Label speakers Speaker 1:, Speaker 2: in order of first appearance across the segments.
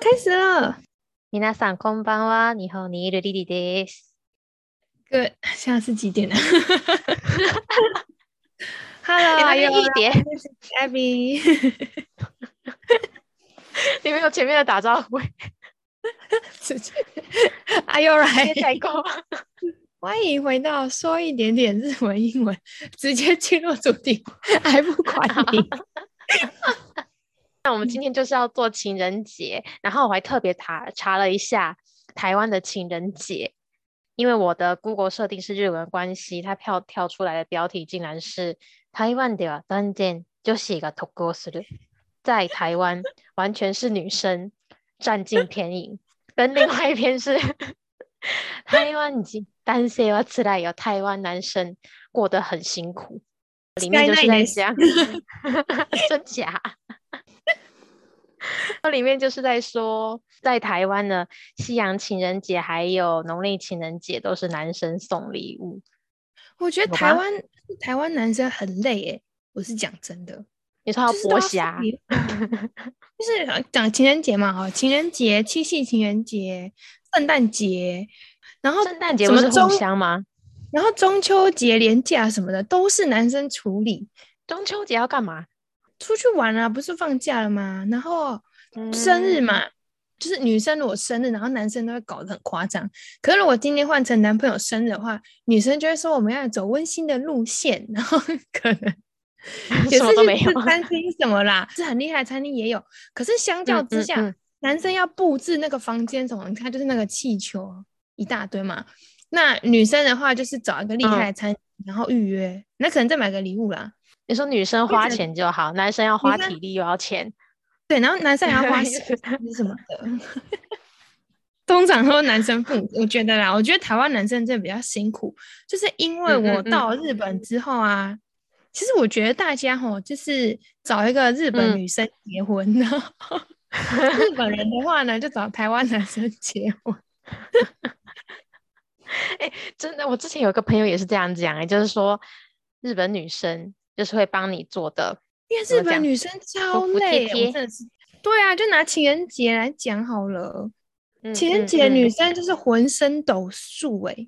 Speaker 1: 开始了。
Speaker 2: 皆さんこんばんは。日本にいるリリです。
Speaker 1: Good，现在是几点呢？Hello，
Speaker 2: 你那边
Speaker 1: are you
Speaker 2: 一点，
Speaker 1: Abby？
Speaker 2: 你没有前面的打招呼，
Speaker 1: 直接 Are you
Speaker 2: 直接
Speaker 1: right？
Speaker 2: 代沟。
Speaker 1: 欢迎回到说一点点日文、英文，直接进入主题，还不管你。
Speaker 2: 那我们今天就是要做情人节，然后我还特别查查了一下台湾的情人节，因为我的 Google 设定是日文关系，它跳跳出来的标题竟然是台湾では断然女子が得をする，在台湾完全是女生占尽便宜，跟另外一篇是台湾人男性は辛いよ，台湾男生过得很辛苦，里面就是在讲真假。 它 里面就是在说，在台湾呢，西洋情人节还有农历情人节都是男生送礼物。
Speaker 1: 我觉得台湾台湾男生很累诶，我是讲真的。
Speaker 2: 你说剥虾，
Speaker 1: 就是呃讲情人节嘛，哈，情人节、七夕情人节、圣诞节，然后
Speaker 2: 圣诞节不是
Speaker 1: 中
Speaker 2: 相吗？
Speaker 1: 然后中秋节连假什么的都是男生处理。
Speaker 2: 中秋节要干嘛？
Speaker 1: 出去玩啊，不是放假了吗？然后生日
Speaker 2: 嗯，
Speaker 1: 嘛，就是女生如果生日，然后男生都会搞得很夸张。可是如果今天换成男朋友生日的话，女生就会说我们要走温馨的路线，然后可能 也
Speaker 2: 什
Speaker 1: 是
Speaker 2: 没有。
Speaker 1: 吃餐厅什么啦，是很厉害的餐厅也有。可是相较
Speaker 2: 嗯
Speaker 1: 之下，
Speaker 2: 嗯嗯
Speaker 1: 男生要布置那个房间什么，你看就是那个气球一大堆嘛。那女生的话就是找一个厉害的餐厅，然后预约，那可能再买个礼物啦。
Speaker 2: 你说女生花钱就好，男生要花
Speaker 1: 生
Speaker 2: 体力又要钱。
Speaker 1: 对，然后男生还要花时间 什么的。通常说男生不，我觉得啦，我觉得台湾男生真的比较辛苦，就是因为我到日本之后啊，其实我觉得大家吼，就是找一个日本
Speaker 2: 嗯
Speaker 1: 女生结婚，然后日本人的话呢，就找台湾男生结婚。
Speaker 2: 哎真的，我之前有一个朋友也是这样讲、欸，就是说日本女生就是会帮你做的，
Speaker 1: 因为日本女生超
Speaker 2: 服服帖
Speaker 1: 累，真的是。对啊，就拿情人节来讲好了，
Speaker 2: 嗯
Speaker 1: 情人
Speaker 2: 嗯
Speaker 1: 节女
Speaker 2: 嗯
Speaker 1: 生就是浑身抖数哎、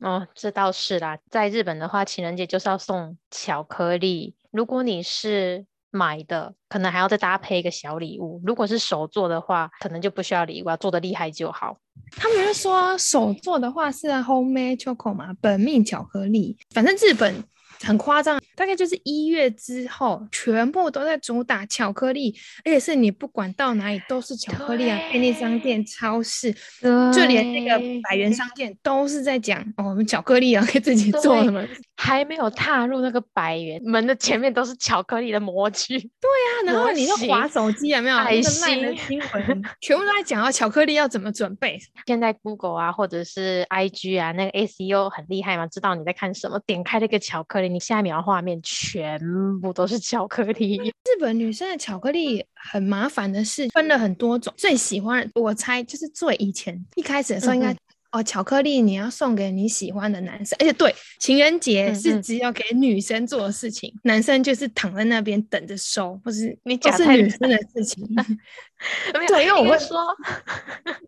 Speaker 2: 哦，这倒是啦。在日本的话，情人节就是要送巧克力。如果你是买的，可能还要再搭配一个小礼物。如果是手做的话，可能就不需要礼物要，做的厉害就好。
Speaker 1: 他们就说手做的话是 homemade chocolate 嘛，本命巧克力。反正日本很夸张，大概就是一月之后，全部都在主打巧克力，而且是你不管到哪里都是巧克力啊，便利商店、超市，就连那个百元商店都是在讲哦，我们巧克力啊可以自己做
Speaker 2: 对
Speaker 1: 什么。
Speaker 2: 还没有踏入那个百元门的前面，都是巧克力的模具。
Speaker 1: 对啊，然后你就滑
Speaker 2: 型
Speaker 1: 手机有没有？
Speaker 2: 爱
Speaker 1: 那个烂的
Speaker 2: 心
Speaker 1: 新闻 全部都在讲哦，巧克力要怎么准备。
Speaker 2: 现在 Google 啊，或者是 IG 啊，那个 SEO 很厉害嘛，知道你在看什么，点开那个巧克力，你下一秒画面全部都是巧克力。
Speaker 1: 日本女生的巧克力很麻烦的是分了很多种，最喜欢我猜就是最以前一开始的时候应该、
Speaker 2: 嗯
Speaker 1: 哦，巧克力你要送给你喜欢的男生，而且对情人节是只有给女生做的事情，男生就是躺在那边等着收，或是
Speaker 2: 你讲太
Speaker 1: 女生的事情。对因为我会
Speaker 2: 说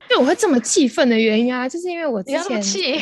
Speaker 1: 对，我会这么气愤的原因啊，就是因为我之前，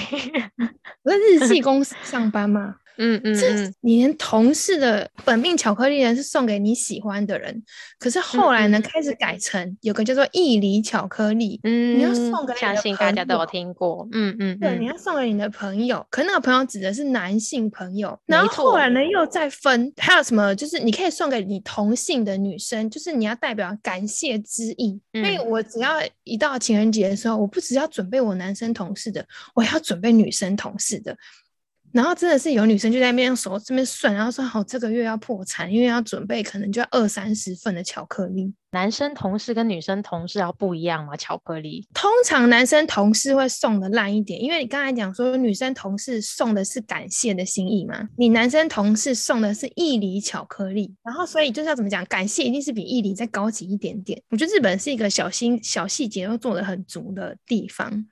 Speaker 1: 我在日系公司上班嘛，
Speaker 2: 嗯嗯
Speaker 1: 你连同事的本命巧克力呢是送给你喜欢的人，可是后来呢、开始改成有个叫做义理巧克力，
Speaker 2: 嗯，
Speaker 1: 你要送给你的
Speaker 2: 相信大
Speaker 1: 朋
Speaker 2: 家都有
Speaker 1: 友
Speaker 2: 听过，嗯嗯
Speaker 1: 对，你
Speaker 2: 嗯，
Speaker 1: 要。送给你的朋友，可那个朋友指的是男性朋友，然
Speaker 2: 没
Speaker 1: 后后来呢又再分，还有什么就是你可以送给你同性的女生，就是你要代表感谢之意。所以
Speaker 2: 嗯。
Speaker 1: 我只要一到情人节的时候，我不只要准备我男生同事的，我还要准备女生同事的。然后真的是有女生就在那边用手这边算，然后说好这个月要破产，因为要准备可能就要二三十份的巧克力。
Speaker 2: 男生同事跟女生同事要不一样吗？巧克力，
Speaker 1: 通常男生同事会送的烂一点，因为你刚才讲说女生同事送的是感谢的心意嘛，你男生同事送的是义理巧克力，然后所以就是要怎么讲，感谢一定是比义理再高级一点点。我觉得日本是一个小心小细节都做的很足的地方。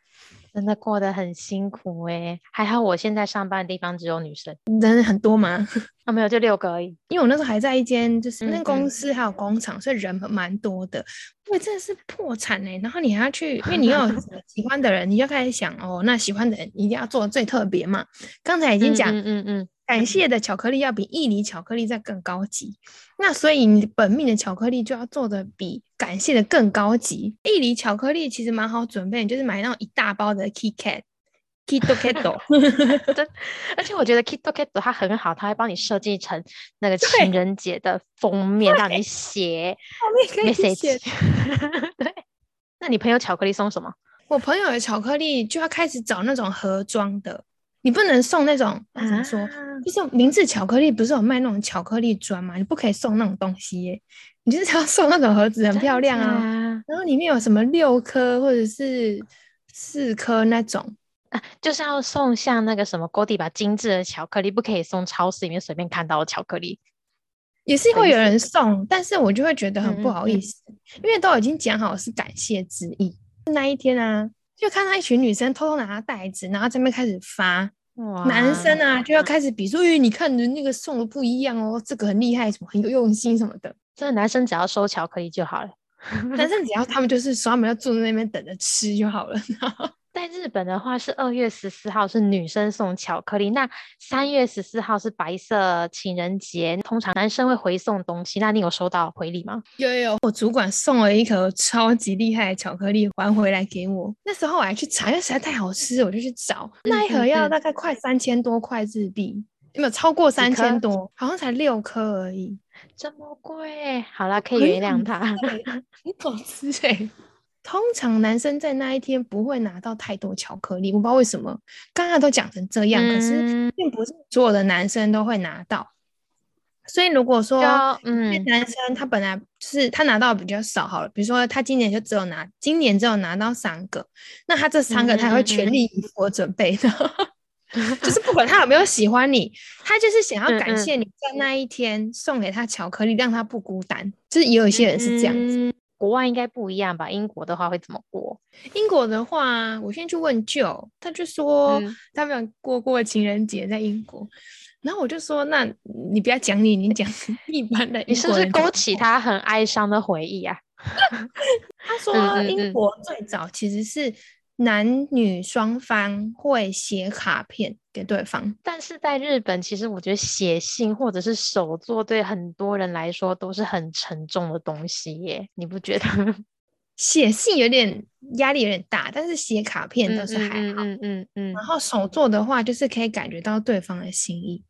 Speaker 2: 真的过得很辛苦哎，还好我现在上班的地方只有女生，
Speaker 1: 人很多吗？
Speaker 2: 啊，没有，就六个而已。
Speaker 1: 因为我那时候还在一间就是那
Speaker 2: 嗯
Speaker 1: 公司还有工厂，所以人蛮多的。因为真的是破产哎、然后你还要去，因为你有 喜欢的人，你就开始想哦，那喜欢的人一定要做的最特别嘛。刚才已经讲，
Speaker 2: 嗯嗯嗯，
Speaker 1: 感谢的巧克力要比意梨巧克力再更高级，那所以你本命的巧克力就要做的比感谢的更高级。意梨巧克力其实蛮好准备，你就是买那种一大包的 KitKat。Kito Kato，
Speaker 2: 真，而且我觉得 Kito Kito 它很好，它会帮你设计成那个情人节的封面，让你写 message。对，那你朋友巧克力送什么？
Speaker 1: 我朋友的巧克力就要开始找那种盒装的，你不能送那种那怎么说？
Speaker 2: 啊
Speaker 1: 就是明治巧克力不是有卖那种巧克力砖吗？你不可以送那种东西耶，你就是要送那种盒子，很漂亮啊。
Speaker 2: 啊！
Speaker 1: 然后里面有什么六颗或者是四颗那种，
Speaker 2: 啊，就是要送像那个什么 Godiva 精致的巧克力，不可以送超市里面随便看到的巧克力。
Speaker 1: 也是会有人送，但是我就会觉得很不好意思，因为都已经讲好是感谢之意。那一天啊，就看到一群女生偷偷拿着袋子，然后这边开始发。男生啊，就要开始比说，哎，你看人那个送的不一样哦，这个很厉害，什么很有用心什么的。
Speaker 2: 所以男生只要收巧克力就好了。
Speaker 1: 男生只要他们就是说他们要坐在那边等着吃就好了。
Speaker 2: 在日本的话是二月十四号是女生送巧克力，那三月十四号是白色情人节，通常男生会回送东西。那你有收到回礼吗？
Speaker 1: 有有有，我主管送了一盒超级厉害的巧克力还回来给我。那时候我还去查，因为实在太好吃，我就去找。那一盒要大概快三千多块日币，有没有超过三千多？好像才六颗而已。
Speaker 2: 这么贵，好啦，可以原谅他。
Speaker 1: 对很好吃哎、通常男生在那一天不会拿到太多巧克力，我不知道为什么。刚刚都讲成这样，可是
Speaker 2: 嗯
Speaker 1: 并不是所有的男生都会拿到。所以如果说
Speaker 2: 嗯
Speaker 1: 男生他本来就是他拿到比较少好了，比如说他今年就只有拿今年只有拿到三个，那他这三个他也会全力以赴地准备的。就是不管他有没有喜欢你，他就是想要感谢你在那一天送给他巧克力，让他不孤单。就是也有一些人是这样子。
Speaker 2: 嗯国外应该不一样吧？英国的话会怎么过？
Speaker 1: 英国的话，我先去问舅，他就说
Speaker 2: 嗯
Speaker 1: 他没有过过情人节在英国。然后我就说，那你不要讲你，你讲一般的
Speaker 2: 你是不是勾起他很哀伤的回忆啊？
Speaker 1: 他说英
Speaker 2: 嗯
Speaker 1: 国最早其实是男女双方会写卡片给对方。
Speaker 2: 但是在日本，其实我觉得写信或者是手作对很多人来说都是很沉重的东西耶，你不觉得？
Speaker 1: 写信有点压力有点大，但是写卡片倒是还好。
Speaker 2: 嗯嗯嗯
Speaker 1: 然后手作的话，就是可以感觉到对方的心意。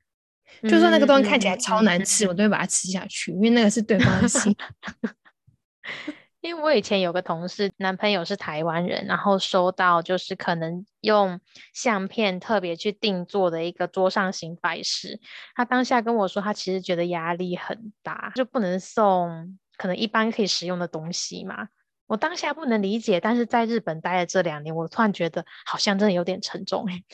Speaker 1: 就算那个东西看起来超难吃，我都会把它吃下去，因为那个是对方的心。
Speaker 2: 因为我以前有个同事，男朋友是台湾人，然后收到就是可能用相片特别去定做的一个桌上型摆饰，他当下跟我说，他其实觉得压力很大，就不能送可能一般可以使用的东西嘛。我当下不能理解，但是在日本待了这两年，我突然觉得好像真的有点沉重欸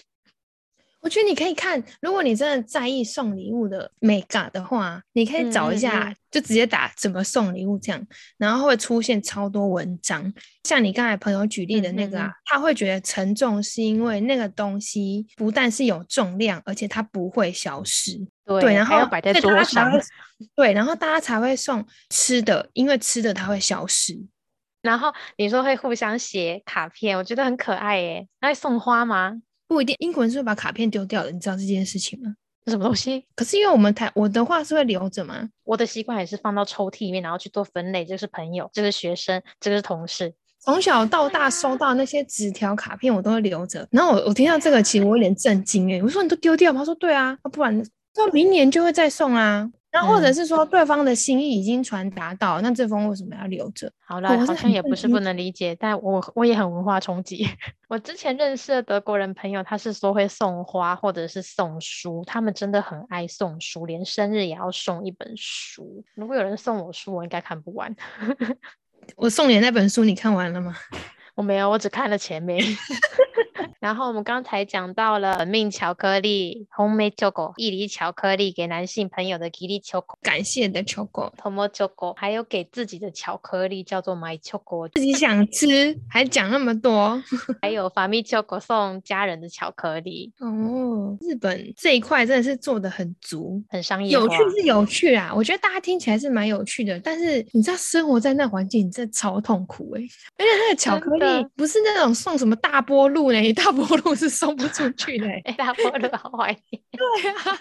Speaker 1: 我觉得你可以看，如果你真的在意送礼物的美感的话，你可以找一下，
Speaker 2: 嗯
Speaker 1: 就直接打怎么送礼物这样，然后会出现超多文章。像你刚才朋友举例的那个啊，他会觉得沉重是因为那个东西不但是有重量，而且它不会消失。
Speaker 2: 对
Speaker 1: 对，然后
Speaker 2: 摆在桌上。
Speaker 1: 对，然后大家才会送吃的，因为吃的它会消失。
Speaker 2: 然后你说会互相写卡片，我觉得很可爱耶。那会送花吗？
Speaker 1: 不一定，英国人是会把卡片丢掉的，你知道这件事情吗？
Speaker 2: 是什么东西？
Speaker 1: 可是因为我们台我的话是会留着嘛，
Speaker 2: 我的习惯也是放到抽屉里面，然后去做分类。这个是朋友，这个是学生，这个是同事。
Speaker 1: 从小到大收到那些纸条卡片，我都会留着。然后我我听到这个，其实我有点震惊诶、我说你都丢掉吗？他说对啊，啊不然到明年就会再送啊。然后或者
Speaker 2: 嗯
Speaker 1: 是说对方的心意已经传达到，那这封为什么要留着？
Speaker 2: 好了，好像也不是不能理解，但我我也很文化冲击。我之前认识的德国人朋友，他是说会送花或者是送书，他们真的很爱送书，连生日也要送一本书。如果有人送我书，我应该看不完。
Speaker 1: 我送你那本书你看完了吗？
Speaker 2: 我没有，我只看了前面。然后我们刚才讲到了本命巧克力 （homemade choco）、伊犁巧克力给男性朋友的吉利巧克力
Speaker 1: 感谢的
Speaker 2: choco，（tomo choco），还有给自己的巧克力叫做 my choco，
Speaker 1: 自己想吃还讲那么多
Speaker 2: 还有 fami choco 送家人的巧克力，
Speaker 1: 哦。日本这一块真的是做的很足，
Speaker 2: 很商业。
Speaker 1: 有趣是有趣啊，我觉得大家听起来是蛮有趣的，但是你知道生活在那环境，你真的超痛苦哎、而且那个巧克力不是那种送什么大波路呢，大波路是送不出去的、
Speaker 2: 大菠萝好怀念。
Speaker 1: 对啊，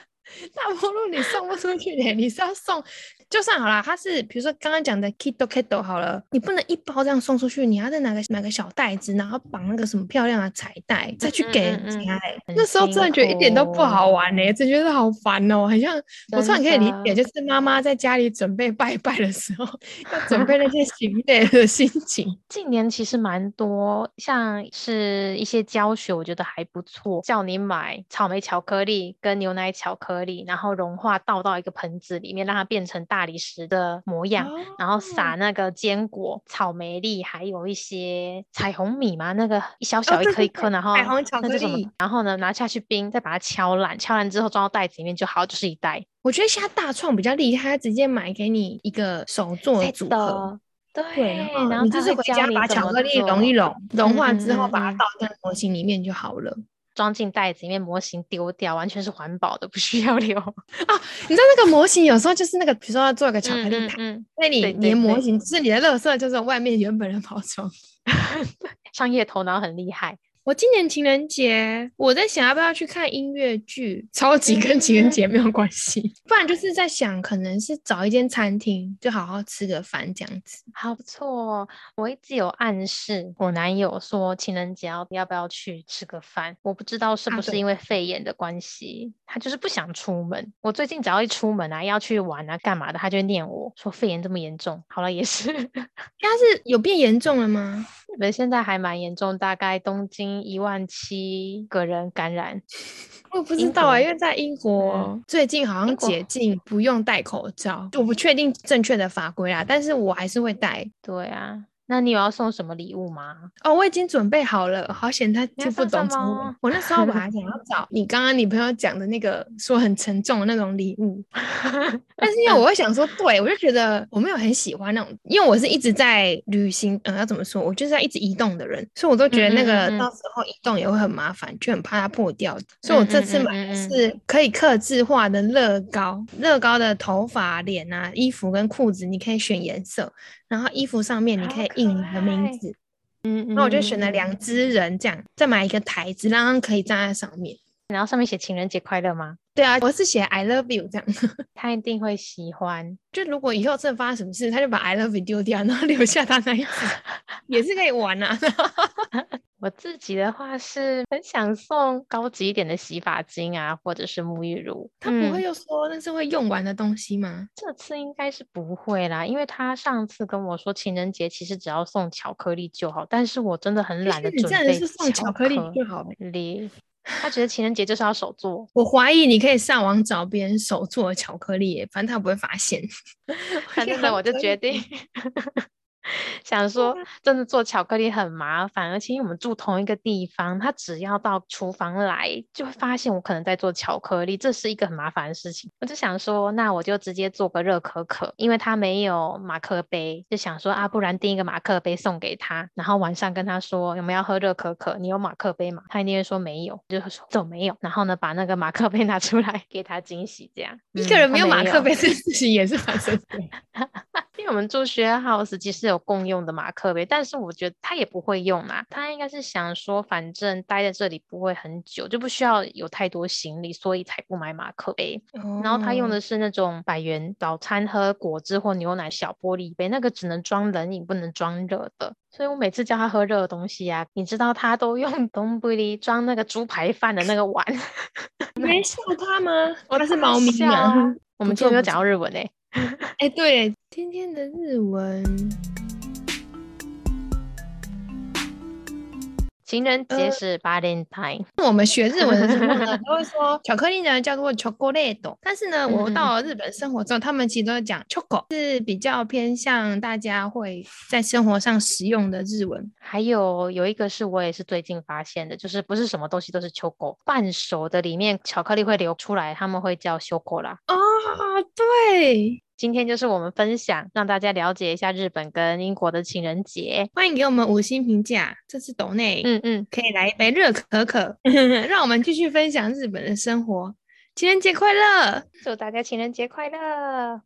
Speaker 1: 大波路你送不出去的，你是要送，就算好啦，它是比如说刚刚讲的 Kido Kido 好了，你不能一包这样送出去，你要再拿个买个小袋子，然后绑那个什么漂亮的彩带，再去
Speaker 2: 嗯
Speaker 1: 给人
Speaker 2: 嗯嗯
Speaker 1: 家、欸。
Speaker 2: 很
Speaker 1: 那时候真的觉得一点都不好玩呢、真觉得好烦哦、很像我突然可以理解，就是妈妈在家里准备拜拜的时候，要准备那些行类的心情。
Speaker 2: 近年其实蛮多，像是一些教学，我觉得还不错，叫你买草莓巧克力跟牛奶巧克力，然后融化倒到一个盆子里面，让它变成大理石的模样，然后撒
Speaker 1: 哦
Speaker 2: 那个坚果、草莓粒，还有一些彩虹米嘛，那个一小小一颗一颗，
Speaker 1: 对
Speaker 2: 然后
Speaker 1: 彩虹巧克力？
Speaker 2: 然后呢拿下去冰，再把它敲烂，敲烂之后装到袋子里面就好，就是一袋。
Speaker 1: 我觉得现在大创比较厉害，他直接买给你一个手做的组合。对，然
Speaker 2: 然后
Speaker 1: 你就是回家把巧克力融一融，融化
Speaker 2: 嗯
Speaker 1: 之后把它倒在模型里面就好了。
Speaker 2: 装进袋子里面，模型丢掉，完全是环保的，不需要留啊。
Speaker 1: 你知道那个模型有时候就是那个，比如说要做一个巧克力塔，
Speaker 2: 嗯嗯嗯
Speaker 1: 那你
Speaker 2: 对对
Speaker 1: 你的模型就是你的垃圾，就是外面原本的包装。
Speaker 2: 商业头脑很厉害。
Speaker 1: 我今年情人节，我在想要不要去看音乐剧，超级跟情人节没有关系，不然就是在想，可能是找一间餐厅，就好好吃个饭这样子。
Speaker 2: 好不错哦，我一直有暗示我男友说情人节要要不要去吃个饭，我不知道是不是因为肺炎的关系，他就是不想出门。我最近只要一出门啊，要去玩啊，干嘛的，他就念我说肺炎这么严重。好了，也是，
Speaker 1: 他是有变严重了吗？
Speaker 2: 日本现在还蛮严重，大概东京一万七个人感染。
Speaker 1: 我不知道啊、因为在英国、最近好像解禁不用戴口罩，我不确定正确的法规啦，但是我还是会戴。
Speaker 2: 对啊，那你有要送什么礼物吗？
Speaker 1: 哦，我已经准备好了，好险他听不懂中文。我那时候本来想要 找你刚刚你朋友讲的那个说很沉重的那种礼物，但是因为我会想说，对我就觉得我没有很喜欢那种，因为我是一直在旅行，呃，要怎么说，我就是要一直移动的人，所以我都觉得那
Speaker 2: 嗯嗯嗯嗯
Speaker 1: 个到时候移动也会很麻烦，就很怕它破掉。所以我这次买的
Speaker 2: 嗯嗯嗯嗯
Speaker 1: 是可以刻字化的乐高，乐高的头发、脸啊、衣服跟裤子，你可以选颜色，然后衣服上面你可以印你的名字。
Speaker 2: 嗯，
Speaker 1: 那我就选了
Speaker 2: 嗯，
Speaker 1: 两只人，这样再买一个台子，让他可以站在上面。
Speaker 2: 然后上面写情人节快乐吗？
Speaker 1: 对啊，我是写 I love you 这样。
Speaker 2: 他一定会喜欢。
Speaker 1: 就如果以后真的发生什么事，他就把 I love you 丢掉，然后留下他那一只，也是可以玩啊。
Speaker 2: 我自己的话是很想送高级一点的洗发精啊，或者是沐浴乳。
Speaker 1: 他不会
Speaker 2: 嗯
Speaker 1: 又说那是会用完的东西吗？
Speaker 2: 这次应该是不会啦，因为他上次跟我说情人节其实只要送巧克力就好，但是我真的很
Speaker 1: 其
Speaker 2: 懒得准
Speaker 1: 备你真的
Speaker 2: 备
Speaker 1: 是送巧克力就好了。
Speaker 2: 他觉得情人节就是要手做，
Speaker 1: 我怀疑你可以上网找别人手做的巧克力，反正他不会发现。
Speaker 2: 反正呢，我就决定想说，真的做巧克力很麻烦，而且因为我们住同一个地方，他只要到厨房来，就会发现我可能在做巧克力，这是一个很麻烦的事情。我就想说，那我就直接做个热可可，因为他没有马克杯，就想说啊，不然订一个马克杯送给他，然后晚上跟他说有没有要喝热可可，你有马克杯吗？他一定会说没有，就是说怎么没有？然后呢，把那个马克杯拿出来 给他惊喜，这样
Speaker 1: 一个人没有马克杯这件事情也是蛮神奇的。
Speaker 2: 因为我们住学 house 其实有共用的马克杯，但是我觉得他也不会用啊，他应该是想说，反正待在这里不会很久，就不需要有太多行李，所以才不买马克杯。然后他用
Speaker 1: 哦
Speaker 2: 的是那种百元早餐喝果汁或牛奶小玻璃杯，那个只能装冷饮，不能装热的。所以我每次叫他喝热的东西啊，你知道他都用东布里装那个猪排饭的那个碗。
Speaker 1: 你没笑他吗？
Speaker 2: 我
Speaker 1: 他是
Speaker 2: 大
Speaker 1: 猫咪
Speaker 2: 啊？我们今天没有
Speaker 1: 不错不错
Speaker 2: 讲到日文诶、
Speaker 1: 哎，对，今天的日文。
Speaker 2: 情人节是 Valentine。
Speaker 1: 我们学日文的时候呢，都会说巧克力呢叫做 chocolate，但是呢，我到了日本生活之后，他们其实都讲 choco，是比较偏向大家会在生活上使用的日文。
Speaker 2: 还有有一个是我也是最近发现的，就是不是什么东西都是 choco，半熟的里面巧克力会流出来，他们会叫 choco 啦。
Speaker 1: 哦，对。
Speaker 2: 今天就是我们分享，让大家了解一下日本跟英国的情人节。
Speaker 1: 欢迎给我们五星评价，这次抖内，
Speaker 2: 嗯嗯，
Speaker 1: 可以来一杯热可可，让我们继续分享日本的生活。情人节快乐！
Speaker 2: 祝大家情人节快乐！